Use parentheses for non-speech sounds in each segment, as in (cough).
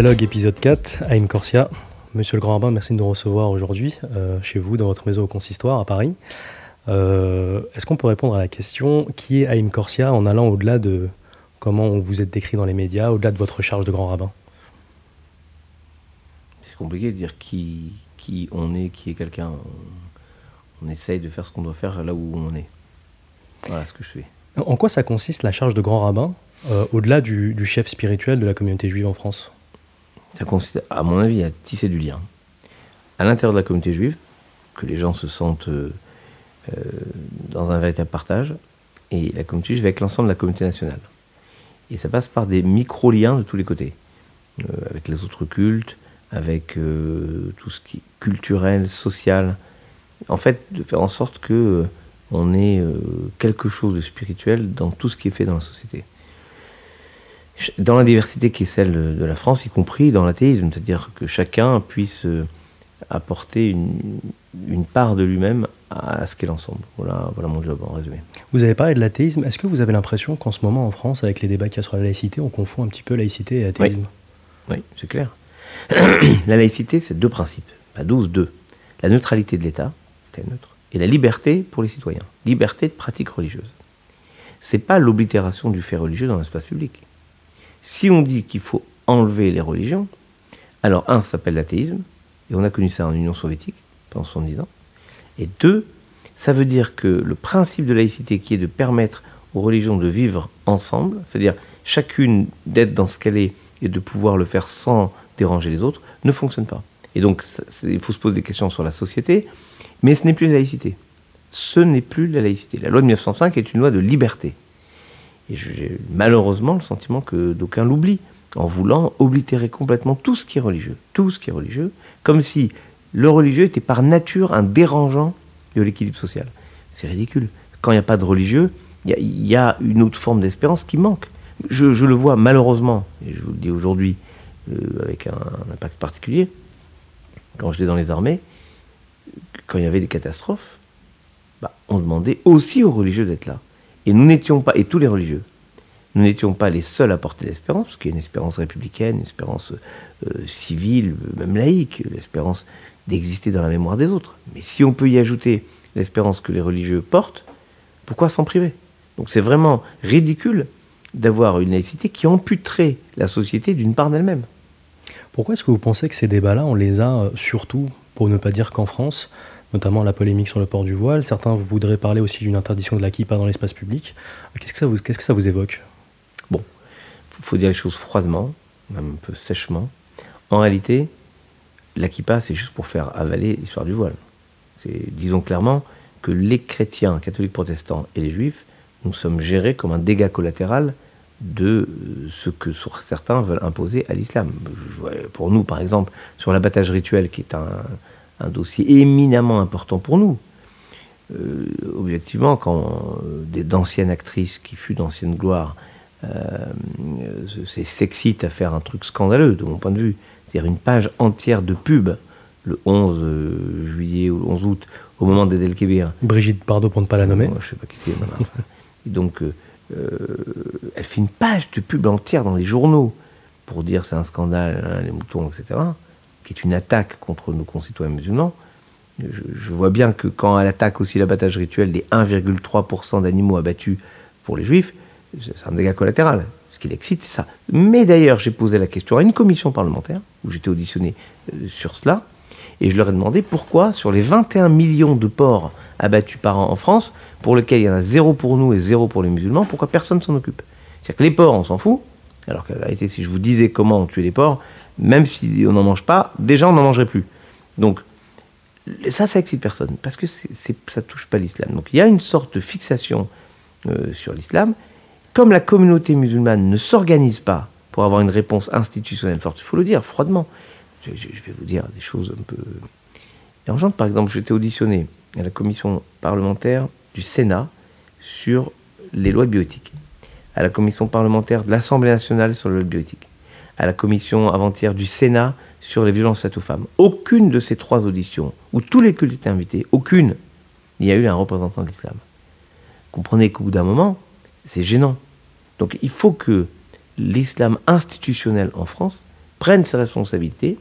Dialogue épisode 4, Aïm Corsia. Monsieur le Grand Rabbin, merci de nous recevoir aujourd'hui euh, chez vous, dans votre maison au consistoire à Paris. Euh, est-ce qu'on peut répondre à la question qui est Aïm Corsia en allant au-delà de comment vous êtes décrit dans les médias, au-delà de votre charge de Grand Rabbin? C'est compliqué de dire qui, qui on est, qui est quelqu'un. On essaye de faire ce qu'on doit faire là où on est. Voilà ce que je fais. En quoi ça consiste la charge de Grand Rabbin, euh, au-delà du, du chef spirituel de la communauté juive en France? Ça consiste, à mon avis, à tisser du lien. À l'intérieur de la communauté juive, que les gens se sentent euh, euh, dans un véritable partage, et la communauté juive avec l'ensemble de la communauté nationale. Et ça passe par des micro-liens de tous les côtés, euh, avec les autres cultes, avec tout ce qui est culturel, social. En fait, de faire en sorte que on ait quelque chose de spirituel dans tout ce qui est fait dans la société. Dans la diversité qui est celle de la France, y compris dans l'athéisme, c'est-à-dire que chacun puisse euh, apporter une, une part de lui-même à ce qu'est l'ensemble. Voilà, voilà mon job en résumé. Vous avez parlé de l'athéisme. Est-ce que vous avez l'impression qu'en ce moment en France, avec les débats qu'il y a sur la laïcité, on confond un petit peu laïcité et athéisme? Oui, c'est clair. (clears throat) la laïcité, c'est deux principes, pas douze, deux. La neutralité de l'État, c'est neutre, et la liberté pour les citoyens, liberté de pratique religieuse. C'est pas l'oblitération du fait religieux dans l'espace public. Si on dit qu'il faut enlever les religions, alors un, ça s'appelle l'athéisme, et on a connu ça en Union soviétique pendant 70 ans, et deux, ça veut dire que le principe de laïcité qui est de permettre aux religions de vivre ensemble, c'est-à-dire chacune d'être dans ce qu'elle est et de pouvoir le faire sans déranger les autres, ne fonctionne pas. Et donc, il faut se poser des questions sur la société, mais ce n'est plus la laïcité. Ce n'est plus la laïcité. La loi de 1905 est une loi de liberté. Et j'ai malheureusement le sentiment que d'aucuns l'oublient, en voulant oblitérer complètement tout ce qui est religieux. Tout ce qui est religieux, comme si le religieux était par nature un dérangeant de l'équilibre social. C'est ridicule. Quand il n'y a pas de religieux, il y a- une autre forme d'espérance qui manque. Je, le vois malheureusement, et je vous le dis aujourd'hui euh, avec un, un impact particulier, quand j'étais dans les armées, quand il y avait des catastrophes, bah, on demandait aussi aux religieux d'être là. Et nous n'étions pas, et tous les religieux, nous n'étions pas les seuls à porter l'espérance, parce qu'il y une espérance républicaine, une espérance euh, civile, même laïque, l'espérance d'exister dans la mémoire des autres. Mais si on peut y ajouter l'espérance que les religieux portent, pourquoi s'en priver? Donc c'est vraiment ridicule d'avoir une laïcité qui amputerait la société d'une part d'elle-même. Pourquoi est-ce que vous pensez que ces débats-là, on les a euh, surtout, pour ne pas dire qu'en France, notamment la polémique sur le port du voile Certains voudraient parler aussi d'une interdiction de la kippa dans l'espace public. Qu'est-ce que ça vous, évoque? Il faut dire les choses froidement, même un peu sèchement. En réalité, la c'est juste pour faire avaler l'histoire du voile. Disons clairement que les chrétiens, catholiques protestants et les juifs, nous sommes gérés comme un dégât collatéral de euh, ce que certains veulent imposer à l'islam. Pour nous, par exemple, sur l'abattage rituel, qui est un, un dossier éminemment important pour nous. Euh, objectivement, quand euh, des- d'anciennes actrices qui fut d'ancienne gloire euh, euh, c'est- s'excite à faire un truc scandaleux de mon point de vue. C'est-à-dire une page entière de pub le 11 euh, juillet ou le 11 août au moment d'Edel Kébir. Brigitte Bardot, pour ne pas la nommer. Moi, je sais pas qui c'est. donc, elle fait une page de pub entière dans les journaux pour dire c'est un scandale, hein, les moutons, etc., qui est une attaque contre nos concitoyens musulmans. Je, vois bien que quand elle attaque aussi l'abattage rituel des 1,3% d'animaux abattus pour les juifs, c'est un dégât collatéral. Ce qui l'excite, c'est ça. Mais d'ailleurs, j'ai posé la question à une commission parlementaire, où j'étais auditionné euh, sur cela, et je leur ai demandé pourquoi, sur les 21 millions de porcs abattus par an en France, pour lesquels il y en a zéro pour nous et zéro pour les musulmans, pourquoi personne s'en occupe? C'est-à-dire que les porcs, on s'en fout, alors qu'en réalité, si je vous disais comment on tue les porcs, même si on n'en mange pas, déjà on n'en mangerait plus. Donc, ça, ça excite personne, parce que ça touche pas l'islam. Donc, il y a une sorte de fixation euh, sur l'islam. Comme la communauté musulmane ne s'organise pas pour avoir une réponse institutionnelle forte, il faut le dire froidement. Je vais vous dire des choses un peu dérangeantes. Par exemple, j'étais auditionné à la commission parlementaire du Sénat sur les lois de bioéthique, à la commission parlementaire de l'Assemblée nationale sur les lois de bioéthique, à la commission avant-hier du Sénat sur les violences faites aux femmes. Aucune de ces trois auditions, où tous les cultes étaient invités, aucune, il y a eu un représentant de l'islam. Comprenez qu'au bout d'un moment, c'est gênant. Donc il faut que l'islam institutionnel en France prenne ses responsabilités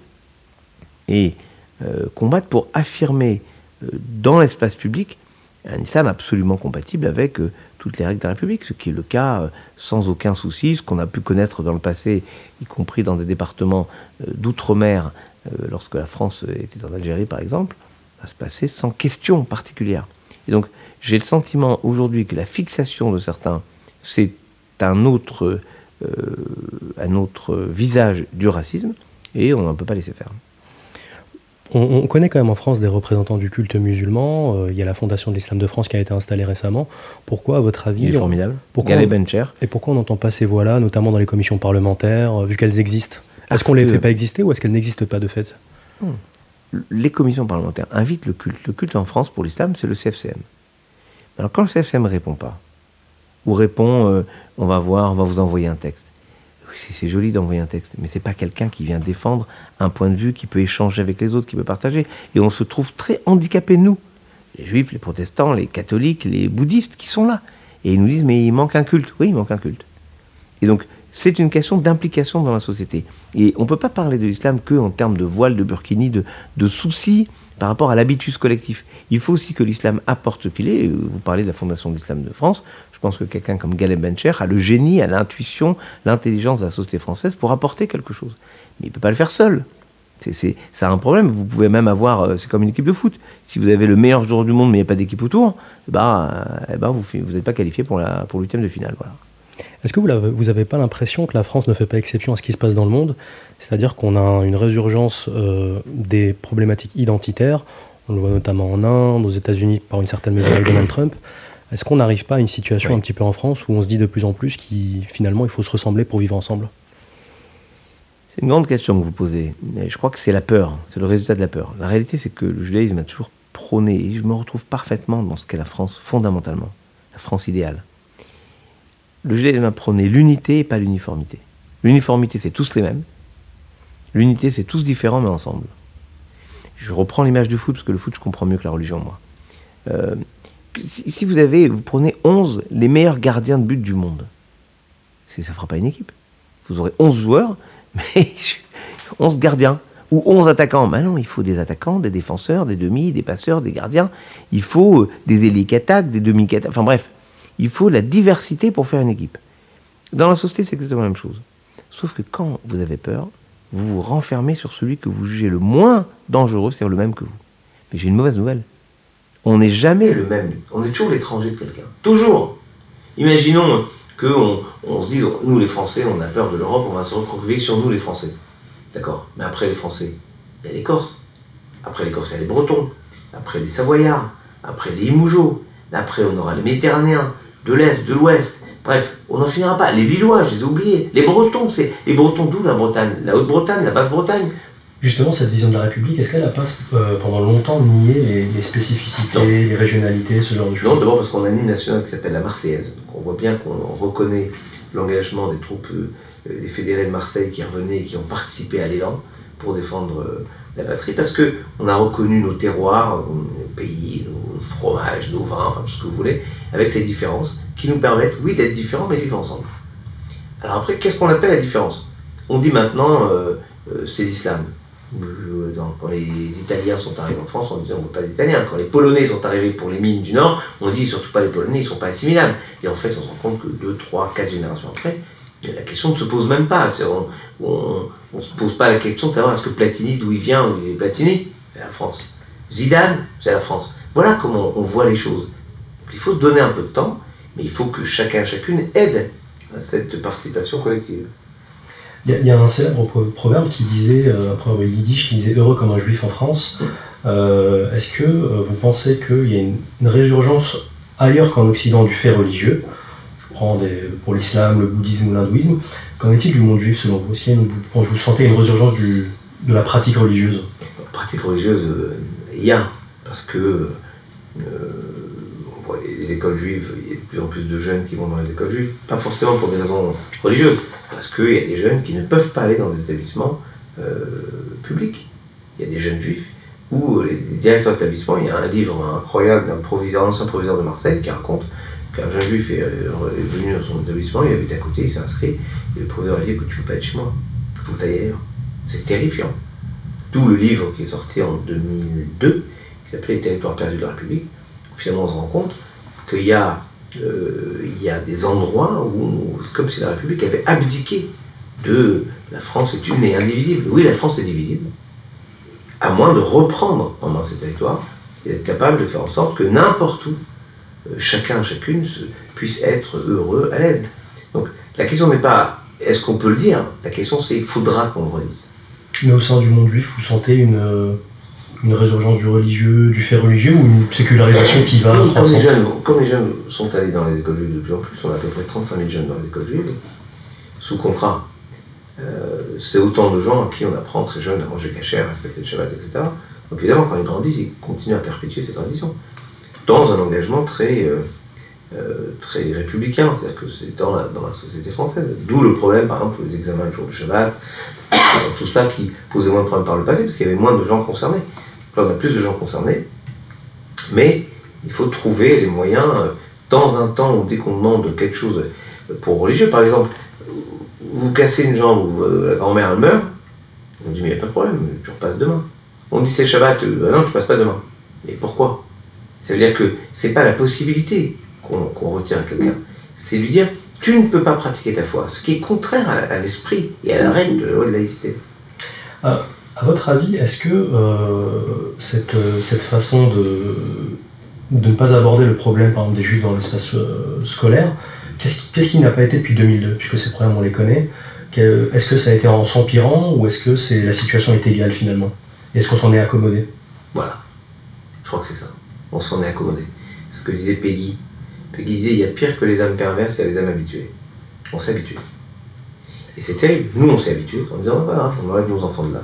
et euh, combatte pour affirmer euh, dans l'espace public un islam absolument compatible avec euh, toutes les règles de la République, ce qui est le cas sans aucun souci, ce qu'on a pu connaître dans le passé, y compris dans des départements d'outre-mer, lorsque la France était en Algérie par exemple, va se passer sans question particulière. Et donc j'ai le sentiment aujourd'hui que la fixation de certains, c'est un autre, un autre visage du racisme, et on ne peut pas laisser faire. On, connaît quand même en France des représentants du culte musulman. Euh, il y a la Fondation de l'Islam de France qui a été installée récemment. Pourquoi, à votre avis Il est formidable. Pourquoi Bencher. Et pourquoi on n'entend pas ces voix-là, notamment dans les commissions parlementaires, euh, vu qu'elles existent? Est-ce qu'on ne les fait pas exister ou est-ce qu'elles n'existent pas de fait? Hmm. Les commissions parlementaires invitent le culte. Le culte en France pour l'islam, c'est le CFCM. Alors quand le CFCM ne répond pas, ou répond euh, on va voir, on va vous envoyer un texte, c'est joli d'envoyer un texte, mais c'est pas quelqu'un qui vient défendre un point de vue, qui peut échanger avec les autres, qui peut partager. Et on se trouve très handicapés, nous, les juifs, les protestants, les catholiques, les bouddhistes, qui sont là. Et ils nous disent, mais il manque un culte. Oui, il manque un culte. Et donc, c'est une question d'implication dans la société. Et on ne peut pas parler de l'islam que en termes de voile, de burkini, de, de soucis par rapport à l'habitus collectif. Il faut aussi que l'islam apporte ce qu'il est. Vous parlez de la Fondation de l'islam de France. Je pense que quelqu'un comme Galeb Bencher a le génie, a l'intuition, l'intelligence de la société française pour apporter quelque chose. Mais il ne peut pas le faire seul. C'est, un problème. Vous pouvez même avoir, euh, c'est comme une équipe de foot. Si vous avez le meilleur joueur du monde mais il n'y a pas d'équipe autour, eh ben, eh ben, vous n'êtes pas qualifié pour, la, pour de finale. Voilà. Est-ce que vous n'avez pas l'impression que la France ne fait pas exception à ce qui se passe dans le monde? C'est-à-dire qu'on a une résurgence euh, des problématiques identitaires. On le voit notamment en Inde, aux États-Unis par une certaine mesure avec (coughs) Donald Trump. Est-ce qu'on n'arrive pas à une situation un petit peu en France où on se dit de plus en plus qu'il finalement il faut se ressembler pour vivre ensemble? C'est une grande question que vous posez. Mais je crois que c'est la peur, c'est le résultat de la peur. La réalité, c'est que le judaïsme a toujours prôné, et je me retrouve parfaitement dans ce qu'est la France fondamentalement, la France idéale. Le judaïsme prôné l'unité et pas l'uniformité. L'uniformité, c'est tous les mêmes. L'unité, c'est tous différents mais ensemble. Je reprends l'image du foot, parce que le foot, je comprends mieux que la religion, moi. Euh, si vous avez, vous prenez 11 les meilleurs gardiens de but du monde, ça ne fera pas une équipe. Vous aurez 11 joueurs, (laughs) mais 11 gardiens ou 11 attaquants. Mais non, il faut des attaquants, des défenseurs, des demi, des passeurs, des gardiens. Il faut euh, des ailiers des demi qui. Enfin bref, il faut la diversité pour faire une équipe. Dans la société, c'est exactement la même chose. Sauf que quand vous avez peur, vous vous renfermez sur celui que vous jugez le moins dangereux, c'est-à-dire le même que vous. Mais j'ai une mauvaise nouvelle on n'est jamais le même. On est toujours l'étranger de quelqu'un. Toujours. Imaginons qu'on on se dise, nous les Français, on a peur de l'Europe, on va se recroqueviller sur nous les Français. D'accord Mais après les Français, il y a les Corses. Après les Corses, il y a les Bretons. Après les Savoyards. Après les Imougeaux. Après, on aura les Méditerranéens, de l'Est, de l'Ouest. Bref, on n'en finira pas. Les Villois, je les ai oubliés. Les Bretons, c'est les Bretons d'où la Bretagne? La Haute-Bretagne, la Basse-Bretagne? Justement, cette vision de la République, est-ce qu'elle n'a pas euh, pendant longtemps nié les, spécificités, les régionalités, ce genre de choses? Non, d'abord parce qu'on a une hymne nationale qui s'appelle la Marseillaise. on voit bien qu'on reconnaît l'engagement des troupes, euh, des fédérés de Marseille qui revenaient et qui ont participé à l'élan pour défendre euh, la patrie, parce qu'on a reconnu nos terroirs, nos pays, nos fromages, nos vins, enfin tout ce que vous voulez, avec ces différences qui nous permettent, oui, d'être différents, mais de vivre ensemble. Alors après, qu'est-ce qu'on appelle la différence? On dit maintenant, c'est l'islam quand les Italiens sont arrivés en France, on disait on ne veut pas d'Italiens. Quand les Polonais sont arrivés pour les mines du Nord, on dit surtout pas les Polonais, ils ne sont pas assimilables. Et en fait, on se rend compte que 2, 3, 4 générations après, la question ne se pose même pas. On ne se pose pas la question de savoir est-ce que Platini, d'où il vient, il Platini? C'est la France. Zidane, c'est la France. Voilà comment on voit les choses. il faut donner un peu de temps, mais il faut que chacun, chacune aide à cette participation collective. Il y, a un célèbre proverbe qui disait, euh, un proverbe yiddish qui disait heureux comme un juif en France. Euh, est-ce que euh, vous pensez qu'il y a une, résurgence ailleurs qu'en Occident du fait religieux? Je prends pour l'islam, le bouddhisme ou l'hindouisme. Qu'en est-il du monde juif selon vous? Est-ce vous, vous sentez une résurgence du, de la pratique religieuse? Pratique religieuse, il y a, parce que les écoles juives, il y a de plus en plus de jeunes qui vont dans les écoles juives, pas forcément pour des raisons religieuses, parce qu'il y a des jeunes qui ne peuvent pas aller dans des établissements euh, publics. Il y a des jeunes juifs où euh, les directeurs d'établissement, il y a un livre incroyable d'un ancien proviseur de Marseille qui raconte qu'un jeune juif est, euh, venu dans son établissement, il habite à côté, il s'est inscrit, et le proviseur a dit que tu ne peux pas être chez moi, il faut ailleurs. C'est terrifiant. D'où le livre qui est sorti en 2002, qui s'appelait Les territoires perdus de la République. Finalement, on se rend compte qu'il y, a, euh, y a des endroits où c'est comme si la République avait abdiqué de la France est une et indivisible. Oui, la France est divisible, à moins de reprendre en main ces territoires et d'être capable de faire en sorte que n'importe où, euh, chacun, chacune puisse être heureux, à l'aise. Donc la question n'est pas est-ce qu'on peut le dire, la question c'est il faudra qu'on le redise. Mais au sein du monde juif, vous sentez une, euh, une résurgence du religieux, du fait religieux ou une sécularisation qui va comme les, jeunes, comme les jeunes sont allés dans les écoles juives de plus en plus, on a à peu près 35 000 jeunes dans les écoles juives, sous contrat. Euh, c'est autant de gens à qui on apprend très jeune à manger cachère, à respecter le Shabbat, etc. Donc évidemment, quand ils grandissent, ils continuent à perpétuer ces traditions. Dans un engagement très, euh, euh, très républicain, c'est-à-dire que c'est dans la, dans la société française. D'où le problème, par exemple, pour les examens le jour du Shabbat, (coughs) tout cela qui posait moins de problèmes par le passé, parce qu'il y avait moins de gens concernés. Là, on a plus de gens concernés, mais il faut trouver les moyens, dans un temps où dès qu'on demande quelque chose pour religieux, par exemple, vous cassez une jambe ou euh, la grand-mère meurt, on dit mais il n'y a pas de problème, tu repasses demain. On dit c'est Shabbat, euh, bah non, tu passes pas demain. Mais pourquoi? Ça veut dire que c'est pas la possibilité qu'on retient à quelqu'un, c'est lui dire tu ne peux pas pratiquer ta foi, ce qui est contraire à, l'esprit et à la règle de la loi de laïcité. Euh, à votre avis, est-ce que cette, cette, façon de, de ne pas aborder le problème par exemple, des juifs dans l'espace scolaire, Qu'est-ce qui n'a pas été depuis 2002, puisque ces problèmes on les connaît Est-ce que ça a été en s'empirant ou est-ce que c'est la situation est égale finalement? Est-ce qu'on s'en est accommodé? Voilà, je crois que c'est ça. On s'en est accommodé. Ce que disait Peggy. Peggy disait il y a pire que les âmes perverses, il y a les âmes habituées. On s'est habitué. Et c'est terrible. Nous, on s'est habitué en disant voilà, on enlève nos enfants de là.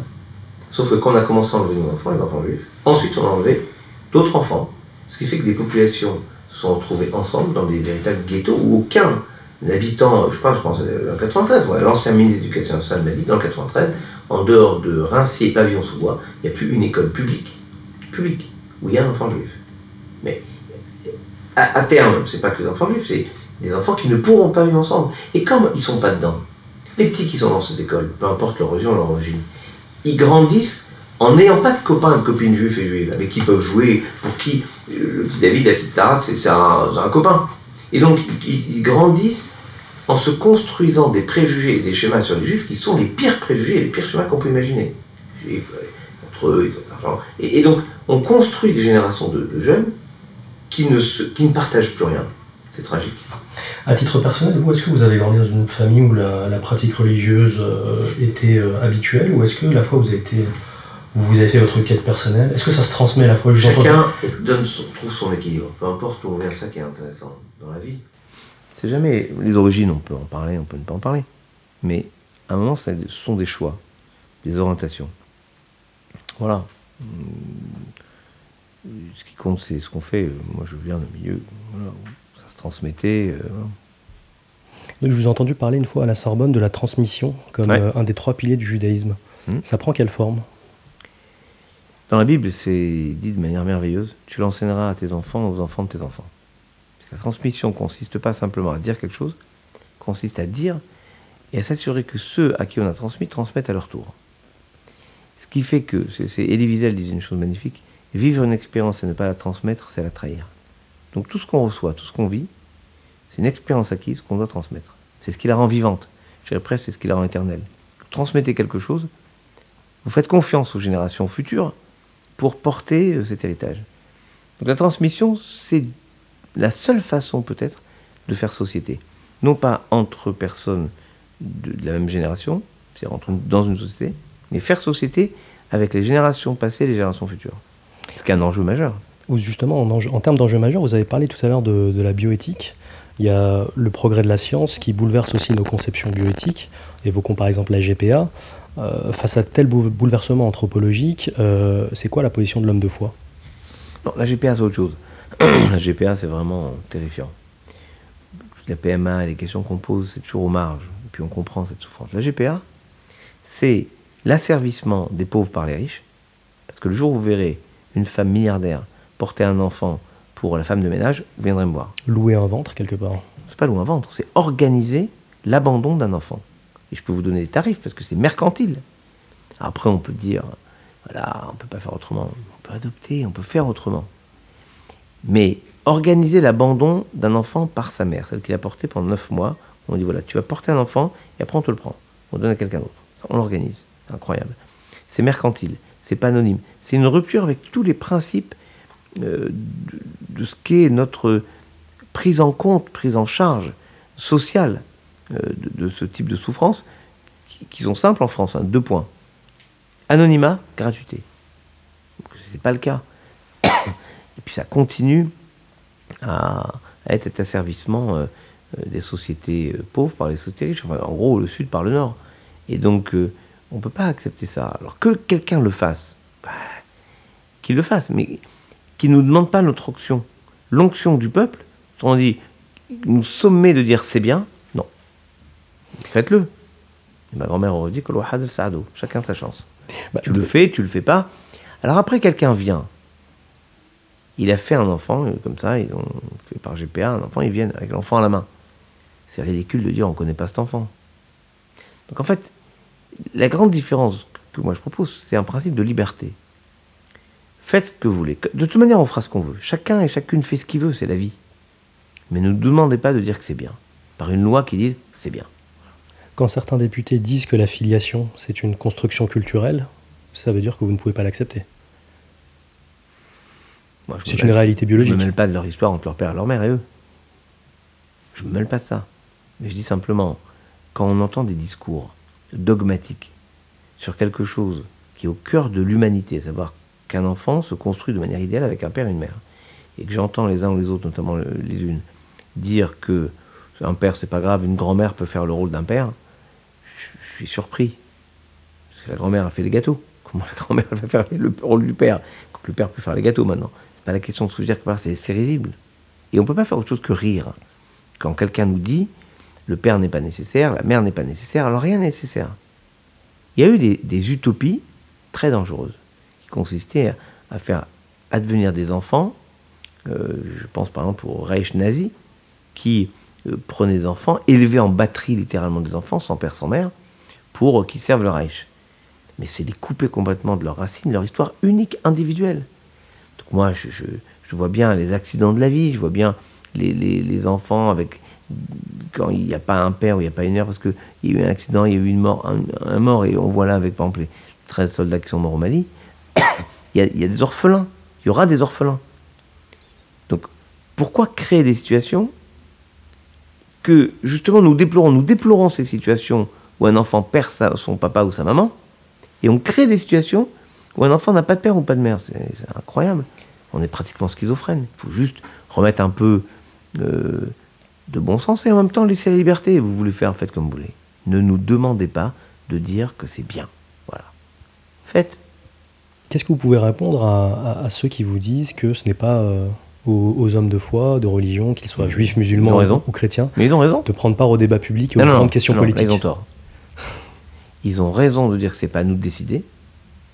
Sauf que quand on a commencé à enlever nos enfants, les enfants juifs, ensuite on a enlevé d'autres enfants. Ce qui fait que des populations sont retrouvés ensemble dans des véritables ghettos où aucun habitant, je pense, je pense, en 93, l'ancien ministre de l'Éducation nationale m'a dit, dans le 93, en dehors de Rincier et Pavillon-sous-Bois, il n'y a plus une école publique, publique, où il y a un enfant juif. Mais à, à terme, c'est pas que les enfants juifs, c'est des enfants qui ne pourront pas vivre ensemble. Et comme ils sont pas dedans, les petits qui sont dans cette école, peu importe leur religion, leur origine, ils grandissent en n'ayant pas de copains, de copines juifs et juives, avec qui peuvent jouer, pour qui euh, le petit David, la petite Sarah, c'est un, copain. Et donc, ils, grandissent en se construisant des préjugés et des schémas sur les juifs qui sont les pires préjugés et les pires schémas qu'on peut imaginer. juifs, entre eux, ils ont l'argent. Et, donc, on construit des générations de, jeunes qui ne, qui ne partagent plus rien. C'est tragique. À titre personnel, vous, est-ce que vous avez grandi dans une famille où la, pratique religieuse euh, était euh, habituelle, ou est-ce que la fois vous avez été vous avez fait votre quête personnelle? Est-ce que ça se transmet à la fois Chacun donne trouve son équilibre, peu importe où on vient, ça qui est intéressant dans la vie. C'est jamais les origines, on peut en parler, on peut ne pas en parler. Mais à un moment, ce sont des choix, des orientations. Voilà. Hmm. Ce qui compte, c'est ce qu'on fait. Moi, je viens d'un milieu ça se transmettait. Euh, je vous ai entendu parler une fois à la Sorbonne de la transmission comme euh, un des trois piliers du judaïsme. Hmm. Ça prend quelle forme? Dans la Bible, c'est dit de manière merveilleuse tu l'enseigneras à tes enfants, aux enfants de tes enfants. La transmission consiste pas simplement à dire quelque chose, consiste à dire et à s'assurer que ceux à qui on a transmis transmettent à leur tour. Ce qui fait que, c'est Elie Wiesel disait une chose magnifique, vivre une expérience et ne pas la transmettre, c'est la trahir. Donc tout ce qu'on reçoit, tout ce qu'on vit, c'est une expérience acquise qu'on doit transmettre. C'est ce qui la rend vivante. Je dirais c'est ce qui la rend éternelle. Transmettez quelque chose, vous faites confiance aux générations futures, pour porter euh, cet héritage. Donc la transmission, c'est la seule façon peut-être de faire société. Non pas entre personnes de, la même génération, c'est-à-dire dans une société, mais faire société avec les générations passées et les générations futures. Ce qui est un enjeu majeur. Justement, en, termes d'enjeu majeur, vous avez parlé tout à l'heure de, la bioéthique. Il y a le progrès de la science qui bouleverse aussi nos conceptions bioéthiques. Évoquons par exemple la GPA. Euh, face à tel bouleversement anthropologique, euh, c'est quoi la position de l'homme de foi? Non, la GPA, c'est autre chose. (clears throat) la GPA, c'est vraiment terrifiant. La PMA, les questions qu'on pose, c'est toujours aux marges. Et puis on comprend cette souffrance. La GPA, c'est l'asservissement des pauvres par les riches. Parce que le jour où vous verrez une femme milliardaire porter un enfant pour la femme de ménage, vous viendrez me voir. Louer un ventre, quelque part. C'est pas louer un ventre, c'est organiser l'abandon d'un enfant et je peux vous donner des tarifs parce que c'est mercantile. Après, on peut dire, voilà, on peut pas faire autrement. On peut adopter, on peut faire autrement. Mais organiser l'abandon d'un enfant par sa mère, celle qu'il a porté pendant 9 mois, on dit voilà, tu vas porter un enfant et après on te le prend. On donne à quelqu'un d'autre. On l'organise. Incroyable. C'est mercantile, c'est pas anonyme. C'est une rupture avec tous les principes euh, de, ce qu'est notre prise en compte, prise en charge sociale euh, de, ce type de souffrance, qui, sont simples en France. Hein. deux points. Anonymat, gratuité. C'est pas le cas. (coughs) Et puis ça continue à, être cet asservissement euh, des sociétés pauvres par les sociétés riches. en gros, le Sud par le Nord. Et donc, on ne peut pas accepter ça. Alors que quelqu'un le fasse, bah, qu'il le fasse, mais qu'il ne nous demande pas notre onction. L'onction du peuple, on dit, nous sommet de dire c'est bien, non. Faites-le. ma grand-mère aurait dit que chacun sa chance. Bah, tu le fais, tu le fais pas. Alors après, quelqu'un vient. Il a fait un enfant, euh, comme ça, ils ont fait par GPA, un enfant, ils viennent avec l'enfant à la main. C'est ridicule de dire on ne connaît pas cet enfant. Donc en fait, la grande différence que moi je propose, c'est un principe de liberté. Faites ce que vous voulez. De toute manière, on fera ce qu'on veut. Chacun et chacune fait ce qu'il veut, c'est la vie. Mais ne nous demandez pas de dire que c'est bien. Par une loi qui dise c'est bien. Quand certains députés disent que la filiation, c'est une construction culturelle, ça veut dire que vous ne pouvez pas l'accepter. C'est une réalité biologique. Je ne me mêle pas de leur histoire entre leur père et leur mère et eux. Je ne me mêle pas de ça. Mais je dis simplement, quand on entend des discours dogmatique sur quelque chose qui est au cœur de l'humanité, à savoir qu'un enfant se construit de manière idéale avec un père et une mère. Et que j'entends les uns ou les autres, notamment les unes, dire que un père c'est pas grave, une grand-mère peut faire le rôle d'un père, je suis surpris. Parce que la grand-mère a fait les gâteaux. Comment la grand-mère va faire le rôle du père le père peut faire les gâteaux maintenant? C'est pas la question de dire que c'est risible. Et on peut pas faire autre chose que rire. Quand quelqu'un nous dit le père n'est pas nécessaire, la mère n'est pas nécessaire, alors rien n'est nécessaire. Il y a eu des, utopies très dangereuses qui consistaient à, faire advenir des enfants, euh, je pense par exemple au Reich nazi, qui euh, prenait des enfants, élevait en batterie littéralement des enfants, sans père, sans mère, pour qu'ils servent le Reich. Mais c'est les couper complètement de leurs racines, leur histoire unique, individuelle. Donc moi, je, vois bien les accidents de la vie, je vois bien les, enfants avec quand il n'y a pas un père ou il n'y a pas une mère, parce qu'il y a eu un accident, il y a eu une mort, un, mort, et on voit là avec par exemple les 13 soldats qui sont morts au Mali, il y, a, des orphelins, il y aura des orphelins. Donc pourquoi créer des situations que justement nous déplorons, nous déplorons ces situations où un enfant perd son papa ou sa maman, et on crée des situations où un enfant n'a pas de père ou pas de mère. C'est incroyable. On est pratiquement schizophrène. Il faut juste remettre un peu euh, de bon sens et en même temps laisser la liberté. Vous voulez faire, faites comme vous voulez. Ne nous demandez pas de dire que c'est bien. Voilà. Faites. Qu'est-ce que vous pouvez répondre à, ceux qui vous disent que ce n'est pas euh, aux, hommes de foi, de religion, qu'ils soient juifs, musulmans ou chrétiens, Mais ils ont raison. de prendre part au débat public et aux grandes questions politiques Ils ont tort. Ils ont raison de dire que c'est pas à nous de décider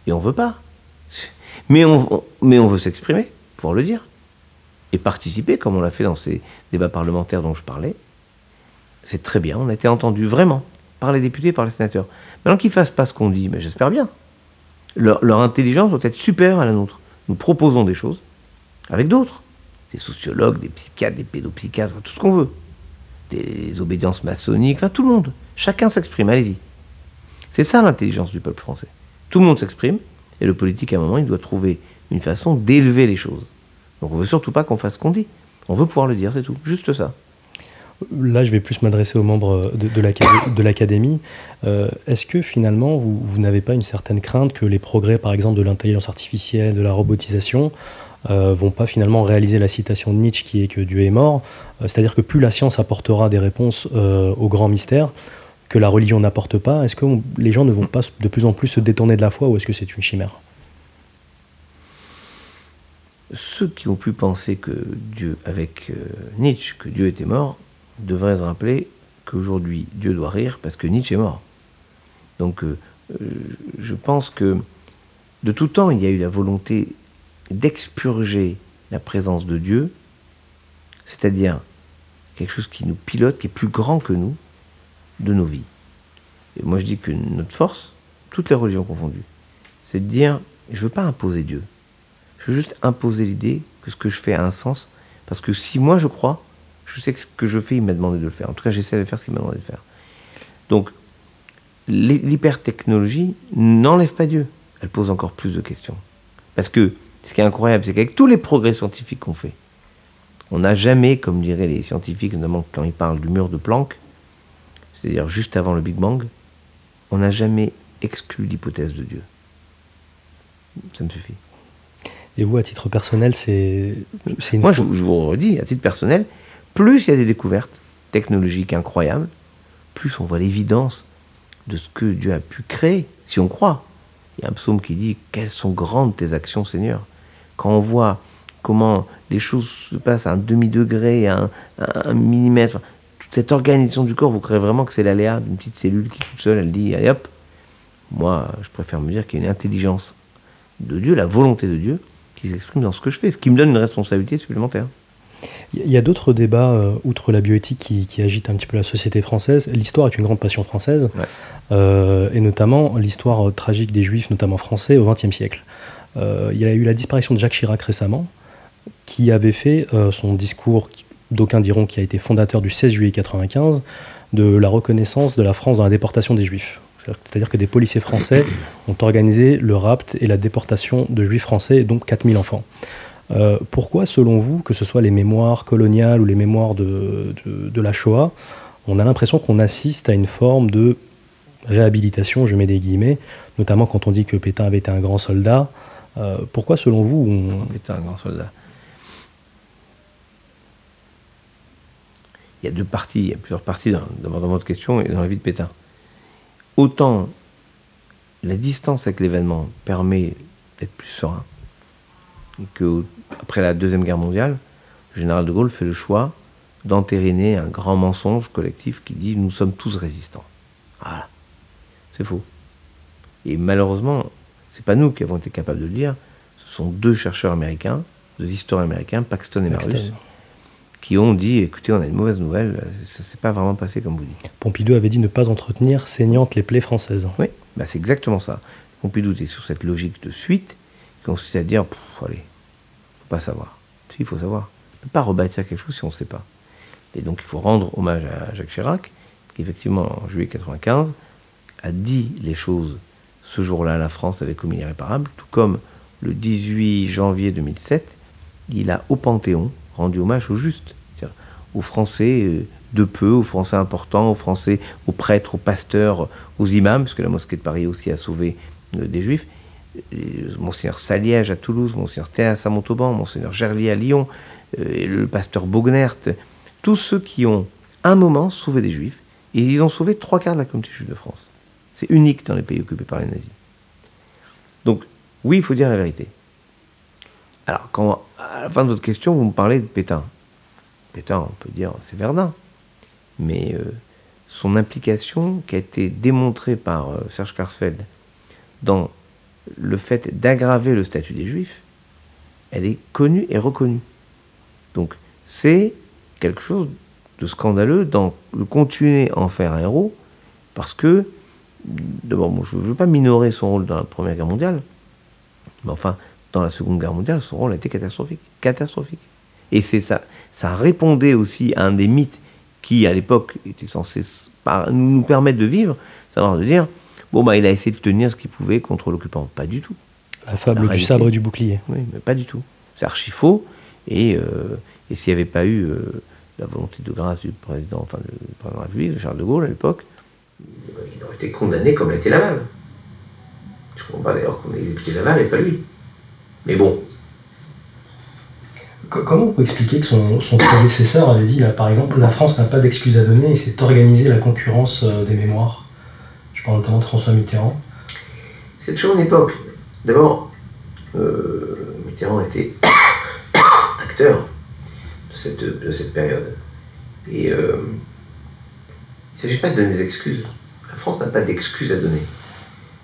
et on veut pas. Mais on, mais on veut s'exprimer pour le dire et participer, comme on l'a fait dans ces débats parlementaires dont je parlais, c'est très bien. On a été entendu vraiment par les députés, par les sénateurs. Maintenant qu'ils fassent pas ce qu'on dit, mais j'espère bien. Leur, intelligence doit être supérieure à la nôtre. Nous proposons des choses avec d'autres. Des sociologues, des psychiatres, des pédopsychiatres, tout ce qu'on veut. Des obédiences maçonniques, enfin tout le monde. Chacun s'exprime, allez-y. C'est ça l'intelligence du peuple français. Tout le monde s'exprime, et le politique, à un moment, il doit trouver une façon d'élever les choses. Donc on veut surtout pas qu'on fasse ce qu'on dit. On veut pouvoir le dire, c'est tout. Juste ça. Là, je vais plus m'adresser aux membres de, l'Académie. Euh, est-ce que finalement, vous, n'avez pas une certaine crainte que les progrès, par exemple, de l'intelligence artificielle, de la robotisation, euh, vont pas finalement réaliser la citation de Nietzsche qui est que Dieu est mort euh, C'est-à-dire que plus la science apportera des réponses euh, aux grands mystères que la religion n'apporte pas, est-ce que les gens ne vont pas de plus en plus se détourner de la foi ou est-ce que c'est une chimère? Ceux qui ont pu penser que Dieu, avec Nietzsche, que Dieu était mort, devraient se rappeler qu'aujourd'hui Dieu doit rire parce que Nietzsche est mort. Donc euh, euh, je pense que de tout temps il y a eu la volonté d'expurger la présence de Dieu, c'est-à-dire quelque chose qui nous pilote, qui est plus grand que nous, de nos vies. Et moi je dis que notre force, toutes les religions confondues, c'est de dire, je ne veux pas imposer Dieu. Je veux juste imposer l'idée que ce que je fais a un sens. Parce que si moi je crois, je sais que ce que je fais, il m'a demandé de le faire. En tout cas, j'essaie de faire ce qu'il m'a demandé de faire. Donc, l'hypertechnologie n'enlève pas Dieu. Elle pose encore plus de questions. Parce que ce qui est incroyable, c'est qu'avec tous les progrès scientifiques qu'on fait, on n'a jamais, comme diraient les scientifiques, notamment quand ils parlent du mur de Planck, c'est-à-dire juste avant le Big Bang, on n'a jamais exclu l'hypothèse de Dieu. Ça me suffit. Et vous, à titre personnel, c'est une... Moi, je, je, vous redis, à titre personnel, plus il y a des découvertes technologiques incroyables, plus on voit l'évidence de ce que Dieu a pu créer, si on croit. Il y a un psaume qui dit Quelles sont grandes tes actions, Seigneur? Quand on voit comment les choses se passent à un demi-degré, à un, millimètre, toute cette organisation du corps, vous croyez vraiment que c'est l'aléa d'une petite cellule qui toute seule, elle dit Allez hop Moi, je préfère me dire qu'il y a une intelligence de Dieu, la volonté de Dieu, qui s'exprime dans ce que je fais, ce qui me donne une responsabilité supplémentaire. Il y a d'autres débats, euh, outre la bioéthique, qui, qui, agitent un petit peu la société française. L'histoire est une grande passion française, euh, et notamment l'histoire euh, tragique des Juifs, notamment français, au XXe siècle. il y a eu la disparition de Jacques Chirac récemment, qui avait fait son discours, d'aucuns diront qui a été fondateur du 16 juillet 1995, de la reconnaissance de la France dans la déportation des Juifs. C'est-à-dire que des policiers français ont organisé le rapt et la déportation de Juifs français, donc 4000 enfants. Euh, pourquoi, selon vous, que ce soit les mémoires coloniales ou les mémoires de, la Shoah, on a l'impression qu'on assiste à une forme de réhabilitation, je mets des guillemets, notamment quand on dit que Pétain avait été un grand soldat. Euh, pourquoi, selon vous, Il y a deux parties, il y a plusieurs parties dans, votre question et dans la vie de Pétain. Autant la distance avec l'événement permet d'être plus serein, que après la Deuxième Guerre mondiale, le général de Gaulle fait le choix d'entériner un grand mensonge collectif qui dit nous sommes tous résistants. Voilà. C'est faux. Et malheureusement, c'est pas nous qui avons été capables de le dire, ce sont deux chercheurs américains, deux historiens américains, Paxton et Marus, qui ont dit écoutez, on a une mauvaise nouvelle, ça s'est pas vraiment passé comme vous dites. Pompidou avait dit ne pas entretenir saignantes les plaies françaises. Oui, bah c'est exactement ça. Pompidou était sur cette logique de suite, qui consiste à dire allez, pas savoir. Il faut savoir. Ne pas rebâtir quelque chose si on ne sait pas. Et donc il faut rendre hommage à Jacques Chirac, qui effectivement en juillet 95 a dit les choses. Ce jour-là, la France avait commis l'irréparable, tout comme le 18 janvier 2007, il a au Panthéon rendu hommage aux justes, aux Français euh, de peu, aux Français importants, aux Français, aux prêtres, aux pasteurs, aux imams, parce que la mosquée de Paris aussi a sauvé euh, des juifs. Monseigneur Saliège à Toulouse, Monseigneur Théas à Montauban, Monseigneur Gerlier à Lyon, euh, le pasteur Bognert, tous ceux qui ont un moment sauvé des Juifs, et ils ont sauvé trois quarts de la communauté juive de France. C'est unique dans les pays occupés par les nazis. Donc, oui, il faut dire la vérité. Alors, à la fin de votre question, vous me parlez de Pétain. Pétain, on peut dire, c'est Verdun. Mais euh, son implication, qui a été démontrée par euh, Serge Karsfeld dans le fait d'aggraver le statut des juifs, elle est connue et reconnue. Donc c'est quelque chose de scandaleux dans le continuer à en faire un héros, parce que, d'abord, je ne veux pas minorer son rôle dans la Première Guerre mondiale, mais enfin, dans la Seconde Guerre mondiale, son rôle a été catastrophique. Catastrophique. Et c'est ça. Ça répondait aussi à un des mythes qui, à l'époque, était censé nous permettre de vivre, savoir de dire, Bon, bah, il a essayé de tenir ce qu'il pouvait contre l'occupant. Pas du tout. La fable du sabre et du bouclier. Oui, mais pas du tout. C'est archi faux. Et, euh, et s'il n'y avait pas eu euh, la volonté de grâce du président, enfin, du président de la République, Charles de Gaulle, à l'époque, il aurait été condamné comme l'a été Laval. Je ne comprends pas d'ailleurs qu'on ait exécuté Laval et pas lui. Mais bon. Comment on peut expliquer que son, son prédécesseur avait dit, là, par exemple, la France n'a pas d'excuses à donner et c'est organiser la concurrence euh, des mémoires? Je parle notamment de François Mitterrand? C'est toujours une époque. D'abord, euh, Mitterrand était (coughs) acteur de cette, de cette période. Et euh, il ne s'agit pas de donner des excuses. La France n'a pas d'excuses à donner.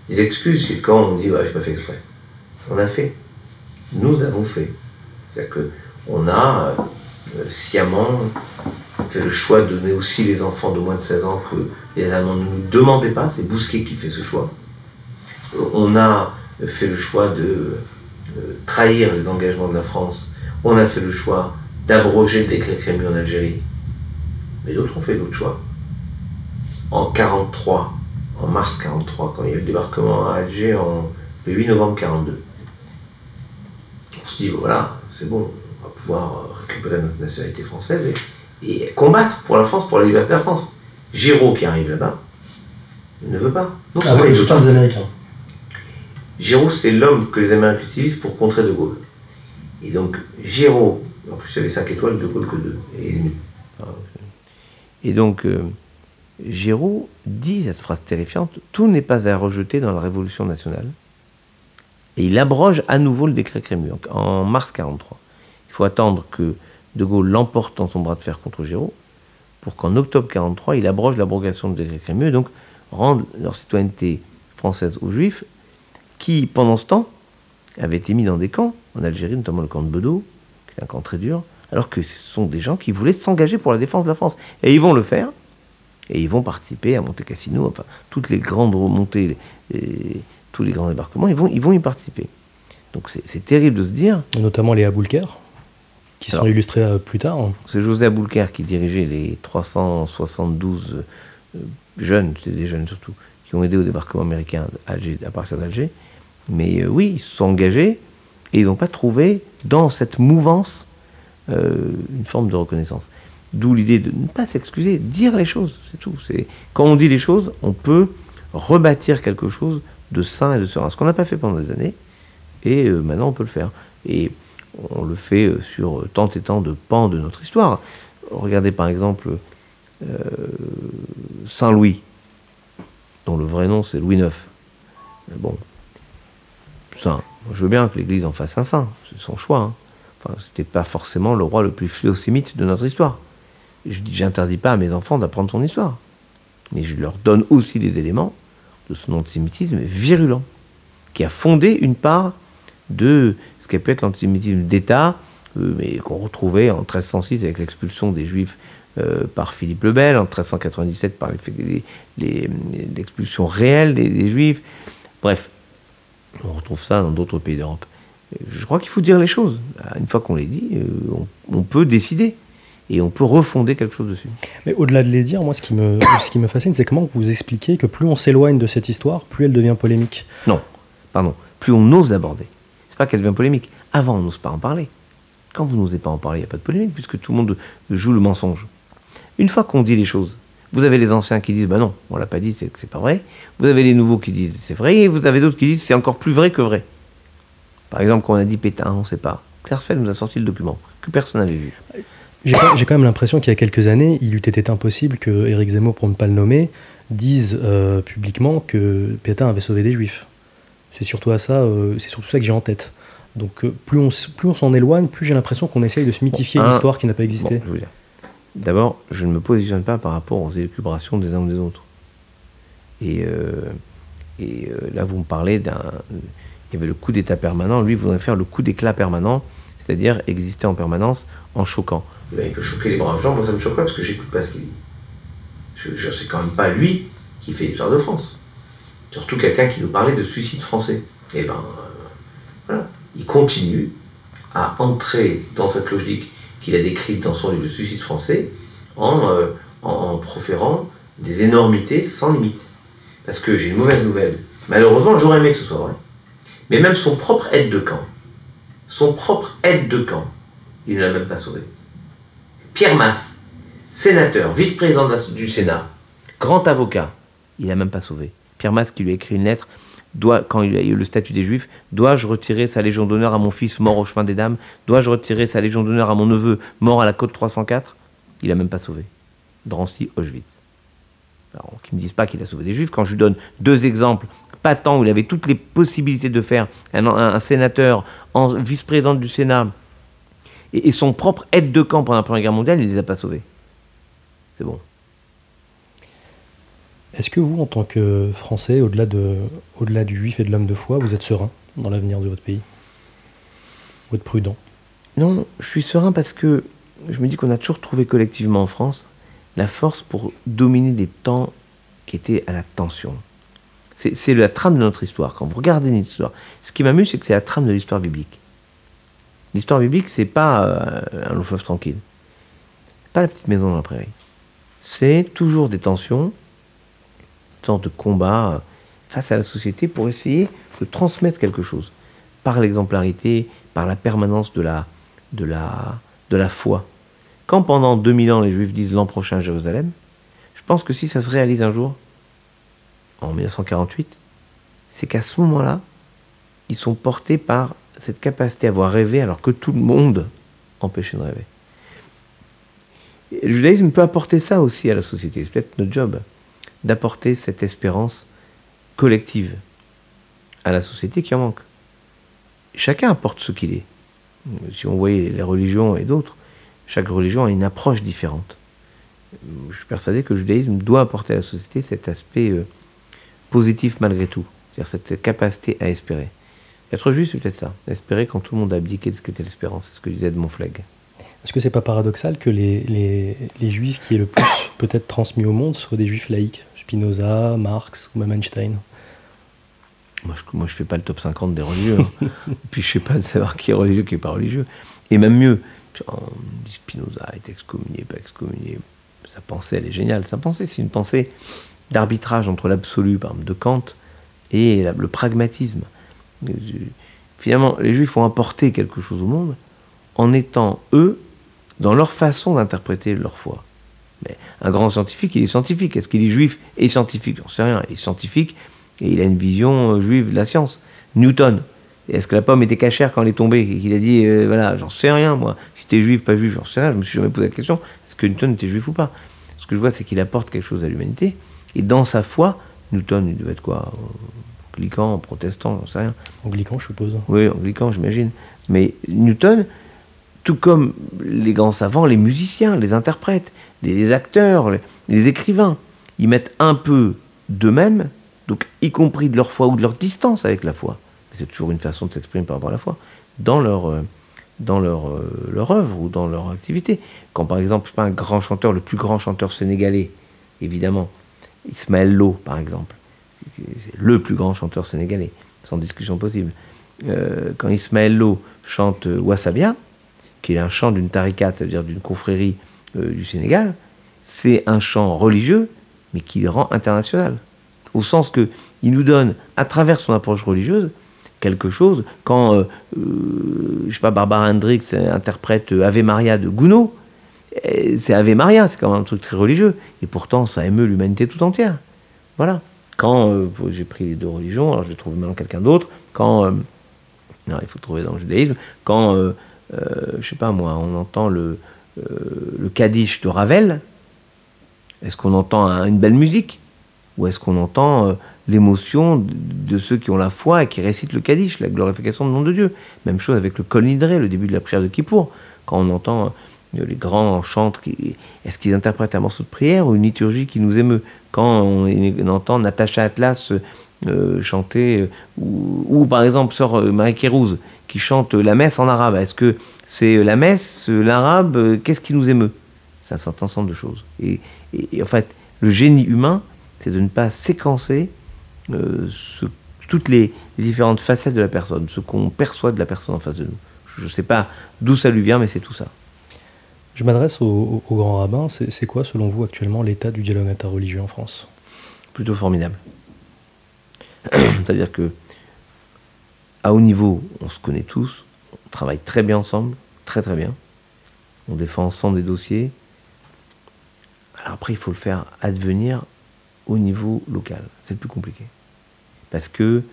Les excuses, c'est quand on dit ouais, je pas fait exprès. On a fait. Nous avons fait. C'est-à-dire qu'on a euh, sciemment fait le choix de donner aussi les enfants de moins de 16 ans que les Allemands ne nous demandaient pas, c'est Bousquet qui fait ce choix. on a fait le choix de trahir les engagements de la France, on a fait le choix d'abroger le décret Crémieux en Algérie, mais d'autres ont fait d'autres choix. En 43, en mars 43, quand il y a eu le débarquement à Alger en, le 8 novembre 42. On se dit, voilà, c'est bon, on va pouvoir récupérer notre nationalité française et, combattre pour la France, pour la liberté de la France. Giraud qui arrive là-bas ne veut pas. Non, ah, ouais, les Américains. Giraud, c'est l'homme que les Américains utilisent pour contrer De Gaulle. Et donc, Giraud, en plus il avait 5 étoiles, De Gaulle que 2. Et, et donc, euh, Giraud dit cette phrase terrifiante Tout n'est pas à rejeter dans la Révolution nationale. Et il abroge à nouveau le décret Crémieux en mars 43. Il faut attendre que De Gaulle l'emporte dans son bras de fer contre Giraud pour qu'en octobre 43, il abroge l'abrogation du décret Crémieux et donc rende leur citoyenneté française aux Juifs qui, pendant ce temps, avaient été mis dans des camps, en Algérie, notamment le camp de Bedeau, qui est un camp très dur, alors que ce sont des gens qui voulaient s'engager pour la défense de la France. Et ils vont le faire, et ils vont participer à Monte Cassino, enfin, toutes les grandes remontées, tous les grands débarquements, ils vont, ils vont y participer. Donc c'est terrible de se dire. notamment les Aboulker, qui sont illustrés euh, plus tard. C'est José Aboulker qui dirigeait les 372 euh, jeunes, c'est des jeunes surtout, qui ont aidé au débarquement américain à, partir d'Alger. Mais euh, oui, ils se sont engagés et ils n'ont pas trouvé dans cette mouvance une forme de reconnaissance. D'où l'idée de ne pas s'excuser, dire les choses, c'est tout. Quand on dit les choses, on peut rebâtir quelque chose de sain et de serein. Ce qu'on n'a pas fait pendant des années, et euh, maintenant on peut le faire. Et on le fait euh, sur tant et tant de pans de notre histoire. Regardez par exemple euh, Saint Louis, dont le vrai nom c'est Louis IX. Bon. Je veux bien que l'Église en fasse un saint, c'est son choix. Hein. Enfin, c'était pas forcément le roi le plus fléosémite de notre histoire. Je n'interdis pas à mes enfants d'apprendre son histoire, mais je leur donne aussi des éléments de son antisémitisme virulent, qui a fondé une part de ce qui peut être l'antisémitisme d'État, euh, mais qu'on retrouvait en 1306 avec l'expulsion des Juifs euh, par Philippe le Bel, en 1397 par l'expulsion réelle des, Juifs. Bref, on retrouve ça dans d'autres pays d'Europe. Je crois qu'il faut dire les choses. Une fois qu'on les dit, euh, on peut décider et on peut refonder quelque chose dessus. Mais au-delà de les dire, moi, ce qui me, (coughs) ce qui me fascine, c'est comment vous expliquez que plus on s'éloigne de cette histoire, plus elle devient polémique. Non, pardon, plus on ose l'aborder. C'est pas qu'elle devient polémique. Avant, on n'ose pas en parler. Quand vous n'osez pas en parler, il n'y a pas de polémique, puisque tout le monde joue le mensonge. Une fois qu'on dit les choses, vous avez les anciens qui disent, bah non, on l'a pas dit, c'est pas vrai. Vous avez les nouveaux qui disent, c'est vrai, et vous avez d'autres qui disent, c'est encore plus vrai que vrai. Par exemple, quand on a dit Pétain, on ne sait pas. Claire nous a sorti le document, que personne n'avait vu. J'ai quand même l'impression qu'il y a quelques années, il eût été impossible que Éric Zemmour, pour ne pas le nommer, dise euh, publiquement que Pétain avait sauvé des juifs. C'est surtout, à ça, euh, c'est surtout ça que j'ai en tête. Donc euh, plus on, plus on s'en éloigne, plus j'ai l'impression qu'on essaye de se mythifier une histoire qui n'a pas existé. D'abord, je ne me positionne pas par rapport aux élucubrations des uns ou des autres. Et, et là, vous me parlez d'un... Il y avait le coup d'état permanent, lui voudrait faire le coup d'éclat permanent, c'est-à-dire exister en permanence en choquant il peut choquer les braves gens, moi ça me choque pas parce que j'écoute pas ce qu'il dit. Je, je c'est quand même pas lui qui fait l'histoire de France. Surtout quelqu'un qui nous parlait de suicide français. Et eh ben euh, voilà, il continue à entrer dans cette logique qu'il a décrite dans son livre de suicide français en, euh, en, proférant des énormités sans limite. Parce que j'ai une mauvaise nouvelle. Malheureusement, j'aurais aimé que ce soit vrai. Mais même son propre aide de camp, son propre aide de camp, il ne l'a même pas sauvé. Pierre Masse, sénateur, vice-président du Sénat, grand avocat, il n'a même pas sauvé. Pierre Masse qui lui a écrit une lettre, doit, quand il a eu le statut des Juifs, dois-je retirer sa Légion d'honneur à mon fils mort au chemin des Dames? Dois-je retirer sa Légion d'honneur à mon neveu mort à la côte 304 Il n'a même pas sauvé. Drancy, Auschwitz. Alors, qu'ils ne me disent pas qu'il a sauvé des Juifs. Quand je lui donne deux exemples patents où il avait toutes les possibilités de faire un, sénateur en vice-président du Sénat et, son propre aide de camp pendant la Première Guerre mondiale, il ne les a pas sauvés. C'est bon. Est-ce que vous, en tant que Français, au-delà, de, au-delà du juif et de l'homme de foi, vous êtes serein dans l'avenir de votre pays? Vous êtes prudent? Non, je suis serein parce que je me dis qu'on a toujours trouvé collectivement en France la force pour dominer des temps qui étaient à la tension. C'est la trame de notre histoire. Quand vous regardez une histoire, ce qui m'amuse, c'est que c'est la trame de l'histoire biblique. L'histoire biblique, c'est pas euh, un long fleuve tranquille. Pas la petite maison dans la prairie. C'est toujours des tensions, de combat euh, face à la société pour essayer de transmettre quelque chose. Par l'exemplarité, par la permanence de la, de, la, de la foi. Quand pendant 2000 ans les Juifs disent l'an prochain Jérusalem, je pense que si ça se réalise un jour, en 1948, c'est qu'à ce moment-là, ils sont portés par cette capacité à voir rêver alors que tout le monde empêchait de rêver. le judaïsme peut apporter ça aussi à la société. C'est peut-être notre job d'apporter cette espérance collective à la société qui en manque. Chacun apporte ce qu'il est. Si on voyait les religions et d'autres, chaque religion a une approche différente. Je suis persuadé que le judaïsme doit apporter à la société cet aspect euh, positif malgré tout, c'est-à-dire cette capacité à espérer. Être juif, c'est peut-être ça, espérer quand tout le monde a abdiqué de ce qu'était l'espérance, c'est ce que disait Edmond Flegg. Est-ce que c'est pas paradoxal que les, les, juifs qui est le plus (coughs) peut-être transmis au monde soient des juifs laïcs? Spinoza, Marx ou même Einstein? Moi je, moi, je fais pas le top 50 des religieux. Hein. (laughs) Puis, je sais pas de savoir qui est religieux, qui est pas religieux. Et même mieux, Spinoza est excommunié, pas excommunié. Sa pensée, elle est géniale. Sa pensée, c'est une pensée d'arbitrage entre l'absolu, par exemple, de Kant, et le pragmatisme. Finalement, les Juifs ont apporté quelque chose au monde en étant, eux, dans leur façon d'interpréter leur foi. Mais un grand scientifique, il est scientifique. Est-ce qu'il est juif et scientifique? J'en sais rien. Il est scientifique et il a une vision euh, juive de la science. Newton, est-ce que la pomme était cachère quand elle est tombée et qu'il a dit, euh, voilà, j'en sais rien, moi. Si t'es juif, pas juif, j'en sais rien. Je me suis jamais posé la question, est-ce que Newton était juif ou pas? Ce que je vois, c'est qu'il apporte quelque chose à l'humanité. Et dans sa foi, Newton, il devait être quoi? Anglican, protestant, j'en sais rien. Anglican, je suppose. Oui, anglican, j'imagine. Mais Newton, tout comme les grands savants, les musiciens, les interprètes, les acteurs, les écrivains, ils mettent un peu d'eux-mêmes, donc y compris de leur foi ou de leur distance avec la foi, c'est toujours une façon de s'exprimer par rapport à la foi, dans leur, euh, dans leur, euh, leur œuvre ou dans leur activité. Quand par exemple, un grand chanteur, le plus grand chanteur sénégalais, évidemment, Ismaël Lo, par exemple, le plus grand chanteur sénégalais, sans discussion possible. Euh, quand Ismaël Lo chante Wassabia, qui est un chant d'une tarikat, c'est-à-dire d'une confrérie du Sénégal, c'est un chant religieux, mais qui le rend international. Au sens que il nous donne, à travers son approche religieuse, quelque chose. Quand, euh, euh, je sais pas, Barbara Hendricks interprète Ave Maria de Gounod, eh, c'est Ave Maria, c'est quand même un truc très religieux. Et pourtant, ça émeut l'humanité tout entière. Voilà. Quand euh, j'ai pris les deux religions, alors je vais trouver maintenant quelqu'un d'autre. Quand, non, il faut trouver dans le judaïsme. Quand, je sais pas moi, on entend le, le Kaddish de Ravel, est-ce qu'on entend une belle musique? Ou est-ce qu'on entend l'émotion de ceux qui ont la foi et qui récitent le Kaddish, la glorification du nom de Dieu? Même chose avec le Kol Nidré, le début de la prière de Kippour. Quand on entend euh, les grands chantres, est-ce qu'ils interprètent un morceau de prière ou une liturgie qui nous émeut? Quand on, entend Natacha Atlas euh, chanter, euh, ou, par exemple sœur Marie Kérouz qui chante la messe en arabe, est-ce que c'est la messe, l'arabe, qu'est-ce qui nous émeut? C'est un certain ensemble de choses. et en fait, le génie humain, c'est de ne pas séquencer euh, toutes les, différentes facettes de la personne, ce qu'on perçoit de la personne en face de nous. Je ne sais pas d'où ça lui vient, mais c'est tout ça. Je m'adresse au, grand rabbin. C'est quoi, selon vous, actuellement, l'état du dialogue interreligieux en France? Plutôt formidable. (clears throat) C'est-à-dire que, à haut niveau, on se connaît tous, on travaille très bien ensemble, très très bien. On défend ensemble des dossiers. Alors après, il faut le faire advenir au niveau local. C'est le plus compliqué. Parce que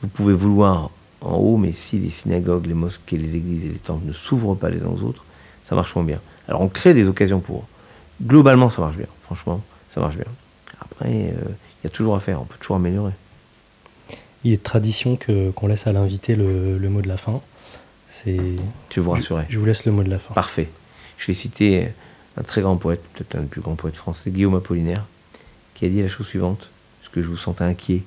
vous pouvez vouloir en haut, mais si les synagogues, les mosquées, les églises et les temples ne s'ouvrent pas les uns aux autres, ça marche moins bien. Alors on crée des occasions pour. Globalement, ça marche bien. Franchement, ça marche bien. Après, euh, il y a toujours à faire. On peut toujours améliorer. Il est de tradition que, qu'on laisse à l'invité le, mot de la fin. C'est... Je vous rassurer. Je, vous laisse le mot de la fin. Parfait. Je vais citer un très grand poète, peut-être un des plus grands poètes français, Guillaume Apollinaire, qui a dit la chose suivante, parce que je vous sentais inquiet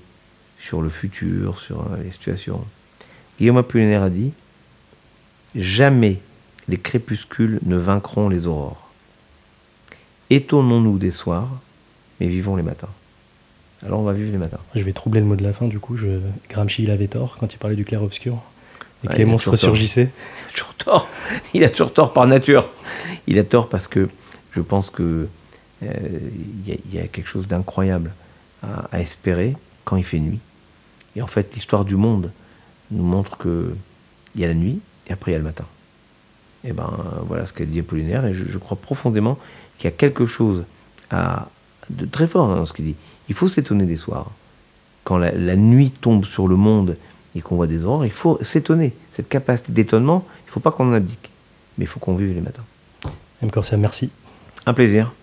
sur le futur, sur euh, les situations. Guillaume Apollinaire a dit Jamais les crépuscules ne vaincront les aurores. Étonnons-nous des soirs, mais vivons les matins. Alors on va vivre les matins. Je vais troubler le mot de la fin, du coup. Je... Gramsci, il avait tort quand il parlait du clair-obscur. Et Ouais, que les il a monstres toujours tort. surgissaient. Il a toujours tort. (laughs) Il a toujours tort par nature. Il a tort parce que je pense que euh, il y, a- il y a quelque chose d'incroyable à, à espérer quand il fait nuit. Et en fait, l'histoire du monde nous montre que il y a la nuit et après il y a le matin. Et ben voilà ce qu'a dit Apollinaire. Et je, je crois profondément qu'il y a quelque chose à, de très fort dans ce qu'il dit. Il faut s'étonner des soirs. Quand la, la nuit tombe sur le monde et qu'on voit des aurores, il faut s'étonner. Cette capacité d'étonnement, il ne faut pas qu'on en abdique. Mais il faut qu'on vive les matins. M. Corsia, merci. Un plaisir.